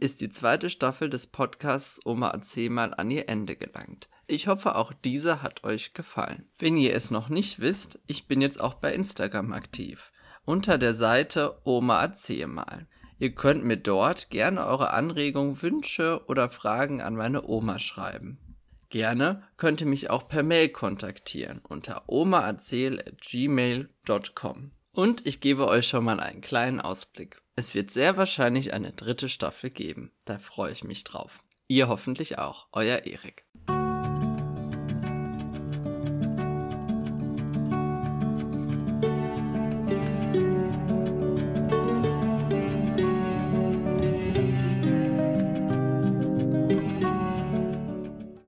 Ist die zweite Staffel des Podcasts Oma erzähl mal an ihr Ende gelangt. Ich hoffe, auch diese hat euch gefallen. Wenn ihr es noch nicht wisst, ich bin jetzt auch bei Instagram aktiv. Unter der Seite Oma erzähl mal. Ihr könnt mir dort gerne eure Anregungen, Wünsche oder Fragen an meine Oma schreiben. Gerne könnt ihr mich auch per Mail kontaktieren unter omaerzähl@gmail.com. Und ich gebe euch schon mal einen kleinen Ausblick. Es wird sehr wahrscheinlich eine dritte Staffel geben. Da freue ich mich drauf. Ihr hoffentlich auch. Euer Erik.